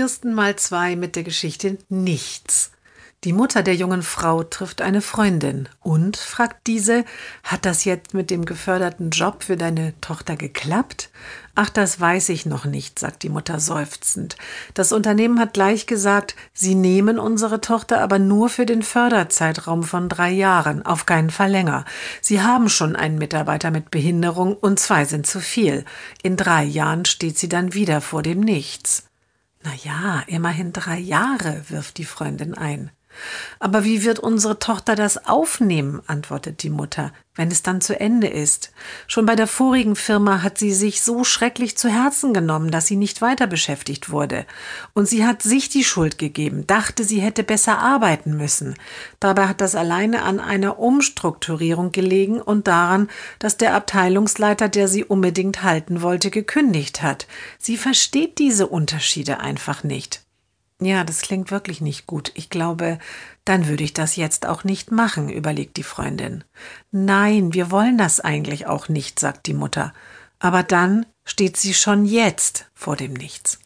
Kirsten mal zwei mit der Geschichte Nichts. Die Mutter der jungen Frau trifft eine Freundin und fragt diese, hat das jetzt mit dem geförderten Job für deine Tochter geklappt? Ach, das weiß ich noch nicht, sagt die Mutter seufzend. Das Unternehmen hat gleich gesagt, sie nehmen unsere Tochter aber nur für den Förderzeitraum von drei Jahren, auf keinen Fall länger. Sie haben schon einen Mitarbeiter mit Behinderung und zwei sind zu viel. In drei Jahren steht sie dann wieder vor dem Nichts. Na ja, immerhin drei Jahre, wirft die Freundin ein. Aber wie wird unsere Tochter das aufnehmen? antwortet die Mutter, wenn es dann zu Ende ist. Schon bei der vorigen Firma hat sie sich so schrecklich zu Herzen genommen, dass sie nicht weiter beschäftigt wurde. Und sie hat sich die Schuld gegeben, dachte, sie hätte besser arbeiten müssen. Dabei hat das alleine an einer Umstrukturierung gelegen und daran, dass der Abteilungsleiter, der sie unbedingt halten wollte, gekündigt hat. Sie versteht diese Unterschiede einfach nicht. Ja, das klingt wirklich nicht gut. Ich glaube, dann würde ich das jetzt auch nicht machen, überlegt die Freundin. Nein, wir wollen das eigentlich auch nicht, sagt die Mutter. Aber dann steht sie schon jetzt vor dem Nichts.